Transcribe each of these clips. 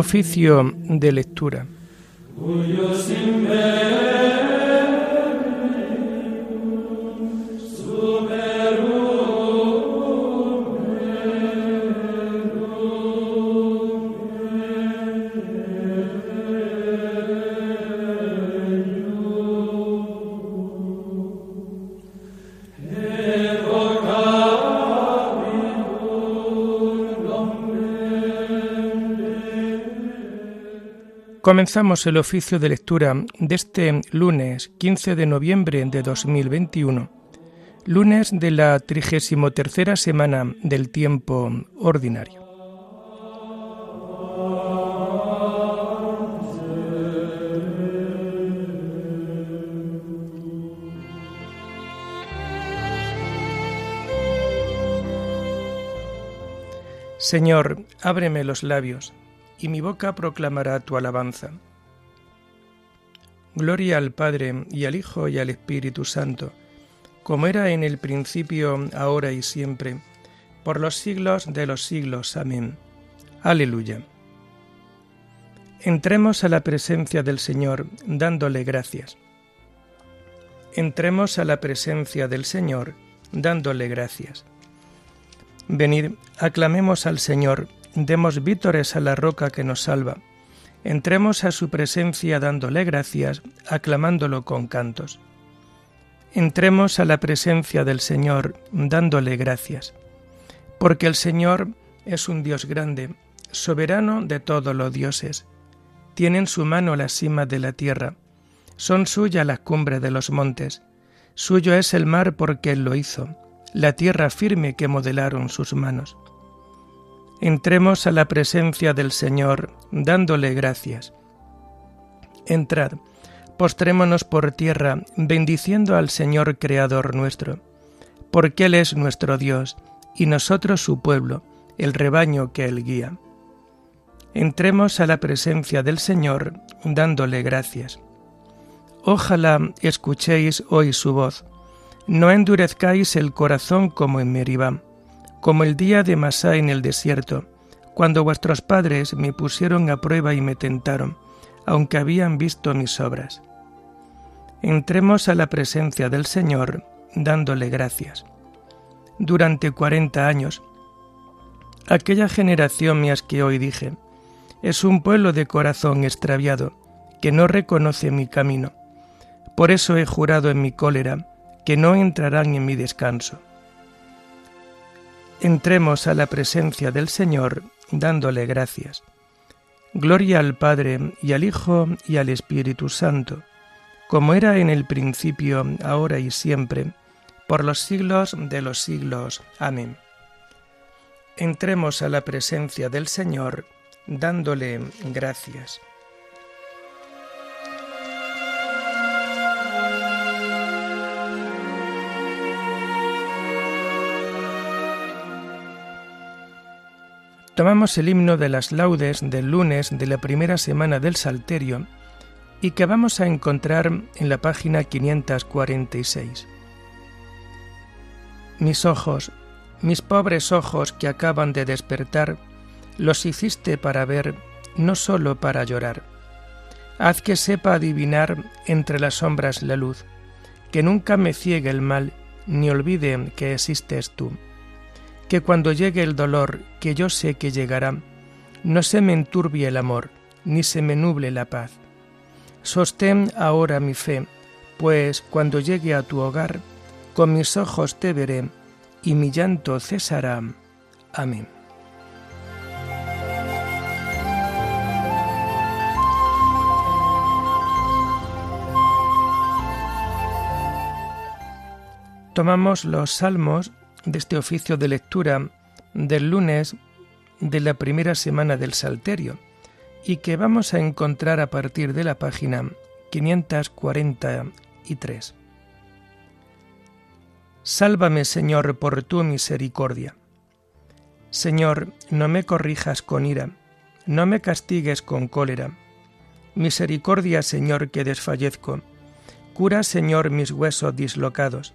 Oficio de lectura. Comenzamos el oficio de lectura de este lunes 15 de noviembre de 2021, lunes de la 33 semana del tiempo ordinario. Señor, ábreme los labios y mi boca proclamará tu alabanza. Gloria al Padre y al Hijo y al Espíritu Santo, como era en el principio, ahora y siempre, por los siglos de los siglos. Amén. Aleluya. Entremos a la presencia del Señor dándole gracias. Entremos a la presencia del Señor dándole gracias. Venid, aclamemos al Señor demos vítores a la roca que nos salva. Entremos a su presencia dándole gracias, aclamándolo con cantos. Entremos a la presencia del Señor dándole gracias, porque el Señor es un Dios grande, soberano de todos los dioses. Tiene en su mano la cima de la tierra, son suyas las cumbres de los montes, suyo es el mar porque Él lo hizo, la tierra firme que modelaron sus manos. Entremos a la presencia del Señor dándole gracias. Entrad, postrémonos por tierra, bendiciendo al Señor Creador nuestro, porque Él es nuestro Dios, y nosotros su pueblo, el rebaño que Él guía. Entremos a la presencia del Señor dándole gracias. Ojalá escuchéis hoy su voz, no endurezcáis el corazón como en Meribá como el día de Masá en el desierto, cuando vuestros padres me pusieron a prueba y me tentaron, aunque habían visto mis obras. Entremos a la presencia del Señor dándole gracias. Durante cuarenta años, aquella generación me asqueó y dije, es un pueblo de corazón extraviado, que no reconoce mi camino. Por eso he jurado en mi cólera, que no entrarán en mi descanso. Entremos a la presencia del Señor dándole gracias. Gloria al Padre y al Hijo y al Espíritu Santo, como era en el principio, ahora y siempre, por los siglos de los siglos. Amén. Entremos a la presencia del Señor dándole gracias. Tomamos el himno de las laudes del lunes de la primera semana del Salterio y que vamos a encontrar en la página 546. Mis ojos, mis pobres ojos que acaban de despertar, los hiciste para ver, no sólo para llorar. Haz que sepa adivinar entre las sombras la luz, que nunca me ciegue el mal, ni olvide que existes tú que cuando llegue el dolor, que yo sé que llegará, no se me enturbie el amor, ni se me nuble la paz. Sostén ahora mi fe, pues cuando llegue a tu hogar, con mis ojos te veré, y mi llanto cesará. Amén. Tomamos los salmos de este oficio de lectura del lunes de la primera semana del Salterio y que vamos a encontrar a partir de la página 543. Sálvame, Señor, por tu misericordia. Señor, no me corrijas con ira, no me castigues con cólera. Misericordia, Señor, que desfallezco. Cura, Señor, mis huesos dislocados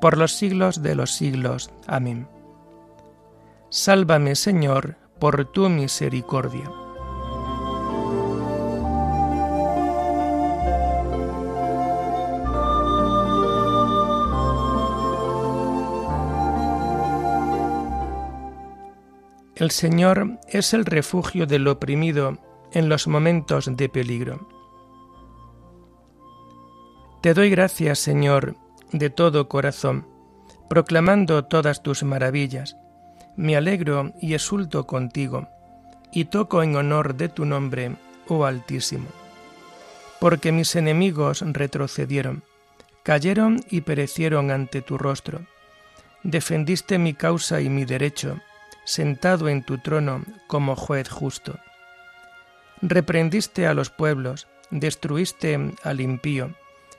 por los siglos de los siglos. Amén. Sálvame, Señor, por tu misericordia. El Señor es el refugio del oprimido en los momentos de peligro. Te doy gracias, Señor, de todo corazón, proclamando todas tus maravillas. Me alegro y exulto contigo, y toco en honor de tu nombre, oh Altísimo. Porque mis enemigos retrocedieron, cayeron y perecieron ante tu rostro. Defendiste mi causa y mi derecho, sentado en tu trono como juez justo. Reprendiste a los pueblos, destruiste al impío,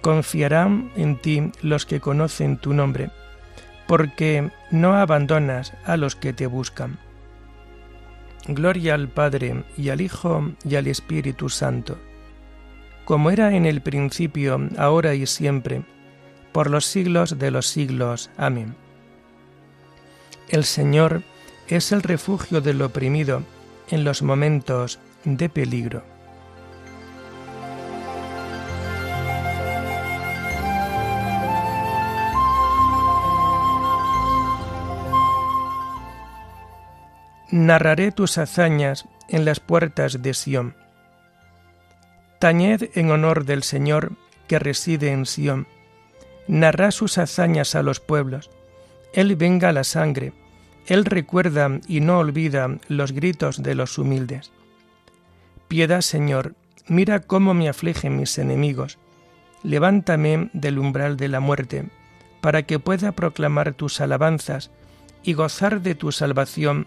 Confiarán en ti los que conocen tu nombre, porque no abandonas a los que te buscan. Gloria al Padre y al Hijo y al Espíritu Santo, como era en el principio, ahora y siempre, por los siglos de los siglos. Amén. El Señor es el refugio del oprimido en los momentos de peligro. Narraré tus hazañas en las puertas de Sión. Tañed en honor del Señor que reside en Sión. Narrá sus hazañas a los pueblos él venga la sangre, Él recuerda y no olvida los gritos de los humildes. Piedad, Señor, mira cómo me afligen mis enemigos. Levántame del umbral de la muerte, para que pueda proclamar tus alabanzas y gozar de tu salvación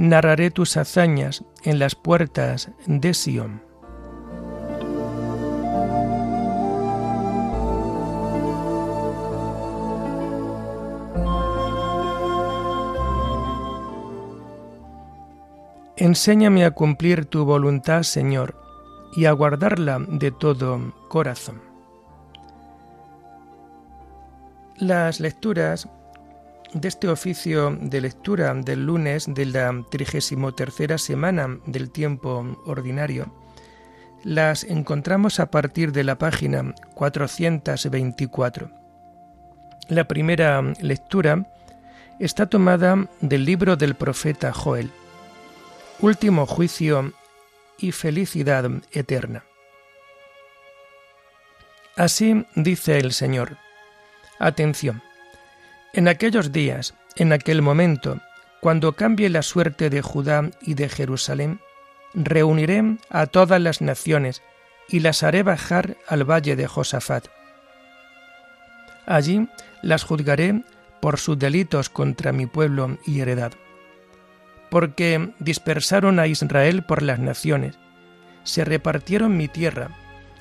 Narraré tus hazañas en las puertas de Sión. Enséñame a cumplir tu voluntad, Señor, y a guardarla de todo corazón. Las lecturas de este oficio de lectura del lunes de la 33 semana del tiempo ordinario las encontramos a partir de la página 424. La primera lectura está tomada del libro del profeta Joel, Último juicio y felicidad eterna. Así dice el Señor. Atención. En aquellos días, en aquel momento, cuando cambie la suerte de Judá y de Jerusalén, reuniré a todas las naciones y las haré bajar al valle de Josafat. Allí las juzgaré por sus delitos contra mi pueblo y heredad, porque dispersaron a Israel por las naciones, se repartieron mi tierra,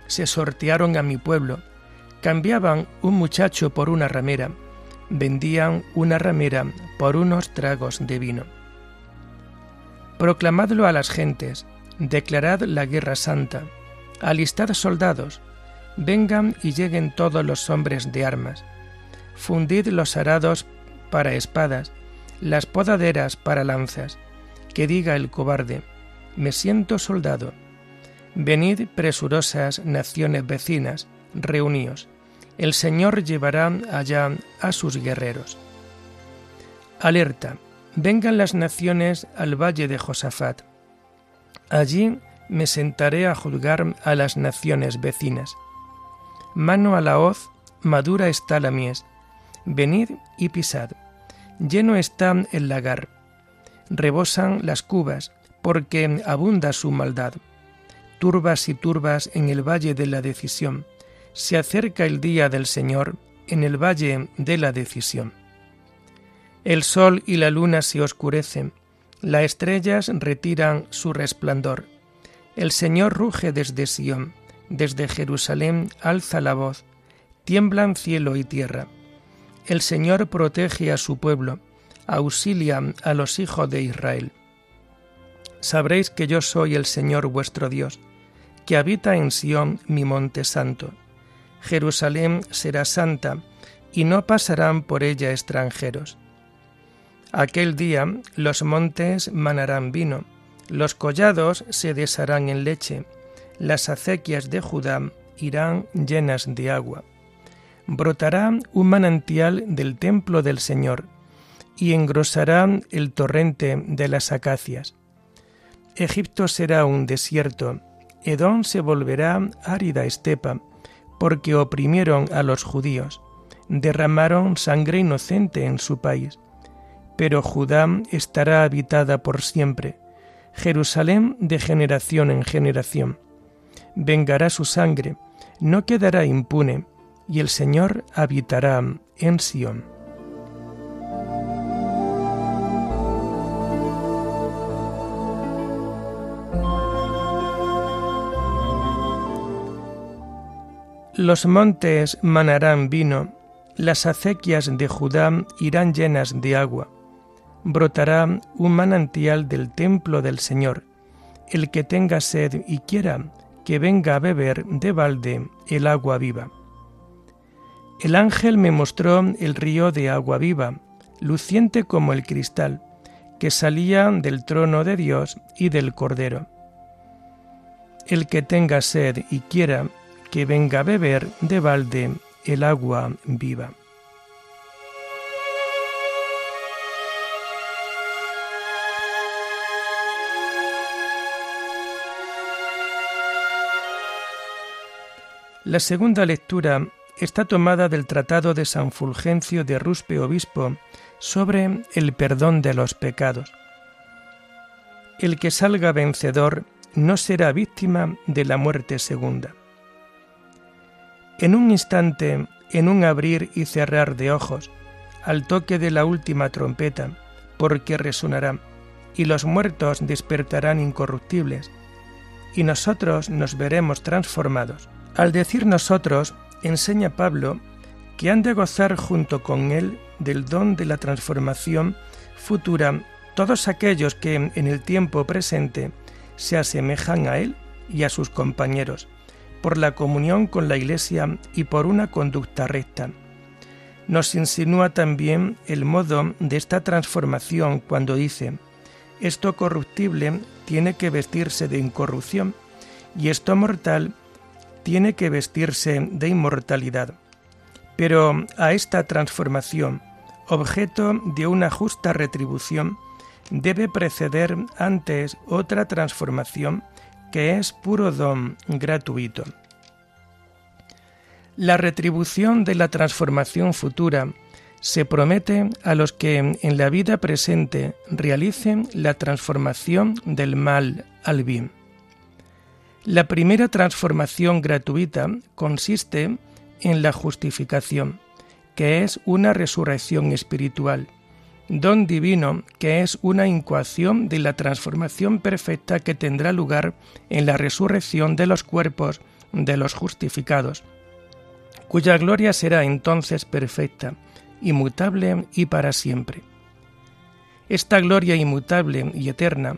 se sortearon a mi pueblo, cambiaban un muchacho por una ramera, vendían una ramera por unos tragos de vino. Proclamadlo a las gentes, declarad la guerra santa, alistad soldados, vengan y lleguen todos los hombres de armas, fundid los arados para espadas, las podaderas para lanzas, que diga el cobarde, me siento soldado. Venid presurosas naciones vecinas, reuníos el Señor llevará allá a sus guerreros. Alerta, vengan las naciones al valle de Josafat. Allí me sentaré a juzgar a las naciones vecinas. Mano a la hoz, madura está la mies. Venid y pisad. Lleno está el lagar. Rebosan las cubas, porque abunda su maldad. Turbas y turbas en el valle de la decisión se acerca el día del Señor en el valle de la decisión. El sol y la luna se oscurecen, las estrellas retiran su resplandor. El Señor ruge desde Sión, desde Jerusalén alza la voz, tiemblan cielo y tierra. El Señor protege a su pueblo, auxilia a los hijos de Israel. Sabréis que yo soy el Señor vuestro Dios, que habita en Sión mi monte santo Jerusalén será santa, y no pasarán por ella extranjeros. Aquel día los montes manarán vino, los collados se desharán en leche, las acequias de Judá irán llenas de agua. Brotará un manantial del templo del Señor, y engrosará el torrente de las acacias. Egipto será un desierto, Edom se volverá árida estepa, porque oprimieron a los judíos, derramaron sangre inocente en su país. Pero Judá estará habitada por siempre, Jerusalén de generación en generación. Vengará su sangre, no quedará impune, y el Señor habitará en Sión. Los montes manarán vino, las acequias de Judá irán llenas de agua. Brotará un manantial del templo del Señor. El que tenga sed y quiera, que venga a beber de balde el agua viva. El ángel me mostró el río de agua viva, luciente como el cristal, que salía del trono de Dios y del Cordero. El que tenga sed y quiera, que venga a beber de balde el agua viva. La segunda lectura está tomada del Tratado de San Fulgencio de Ruspe Obispo sobre el perdón de los pecados. El que salga vencedor no será víctima de la muerte segunda. En un instante, en un abrir y cerrar de ojos, al toque de la última trompeta, porque resonará, y los muertos despertarán incorruptibles, y nosotros nos veremos transformados. Al decir nosotros, enseña Pablo que han de gozar junto con él del don de la transformación futura todos aquellos que en el tiempo presente se asemejan a él y a sus compañeros por la comunión con la Iglesia y por una conducta recta. Nos insinúa también el modo de esta transformación cuando dice, esto corruptible tiene que vestirse de incorrupción y esto mortal tiene que vestirse de inmortalidad. Pero a esta transformación, objeto de una justa retribución, debe preceder antes otra transformación que es puro don gratuito. La retribución de la transformación futura se promete a los que en la vida presente realicen la transformación del mal al bien. La primera transformación gratuita consiste en la justificación, que es una resurrección espiritual, don divino que es una incoación de la transformación perfecta que tendrá lugar en la resurrección de los cuerpos de los justificados, cuya gloria será entonces perfecta, inmutable y para siempre. Esta gloria inmutable y eterna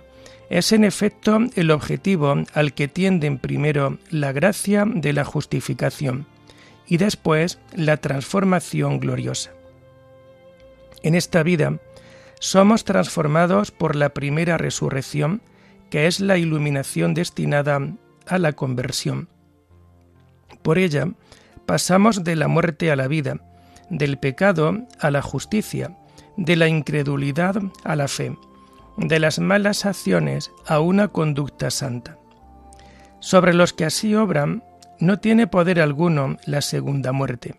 es en efecto el objetivo al que tienden primero la gracia de la justificación y después la transformación gloriosa. En esta vida somos transformados por la primera resurrección, que es la iluminación destinada a la conversión. Por ella pasamos de la muerte a la vida, del pecado a la justicia, de la incredulidad a la fe de las malas acciones a una conducta santa. Sobre los que así obran, no tiene poder alguno la segunda muerte.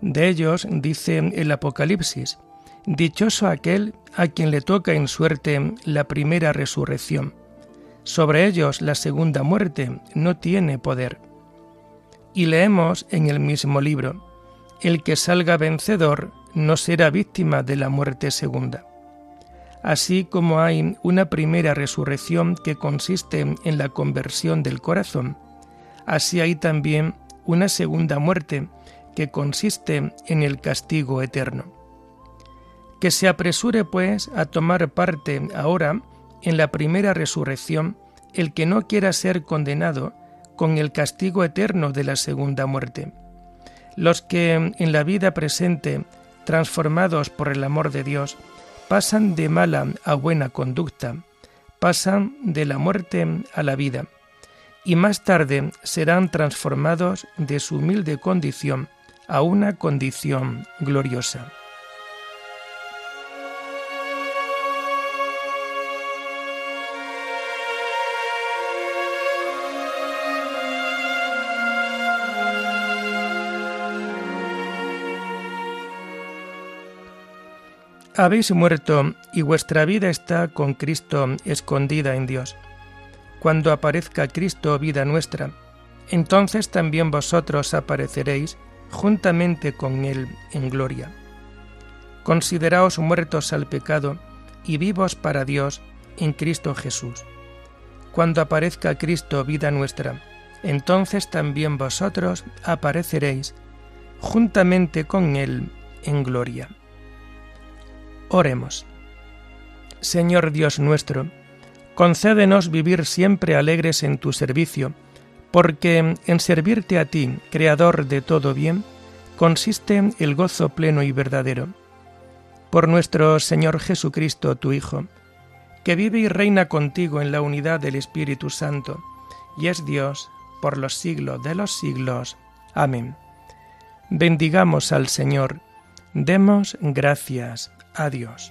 De ellos dice el Apocalipsis, Dichoso aquel a quien le toca en suerte la primera resurrección. Sobre ellos la segunda muerte no tiene poder. Y leemos en el mismo libro, El que salga vencedor no será víctima de la muerte segunda. Así como hay una primera resurrección que consiste en la conversión del corazón, así hay también una segunda muerte que consiste en el castigo eterno. Que se apresure, pues, a tomar parte ahora en la primera resurrección el que no quiera ser condenado con el castigo eterno de la segunda muerte. Los que en la vida presente, transformados por el amor de Dios, pasan de mala a buena conducta, pasan de la muerte a la vida, y más tarde serán transformados de su humilde condición a una condición gloriosa. Habéis muerto y vuestra vida está con Cristo escondida en Dios. Cuando aparezca Cristo, vida nuestra, entonces también vosotros apareceréis juntamente con Él en gloria. Consideraos muertos al pecado y vivos para Dios en Cristo Jesús. Cuando aparezca Cristo, vida nuestra, entonces también vosotros apareceréis juntamente con Él en gloria. Oremos. Señor Dios nuestro, concédenos vivir siempre alegres en tu servicio, porque en servirte a ti, Creador de todo bien, consiste el gozo pleno y verdadero. Por nuestro Señor Jesucristo, tu Hijo, que vive y reina contigo en la unidad del Espíritu Santo, y es Dios por los siglos de los siglos. Amén. Bendigamos al Señor, demos gracias Adiós.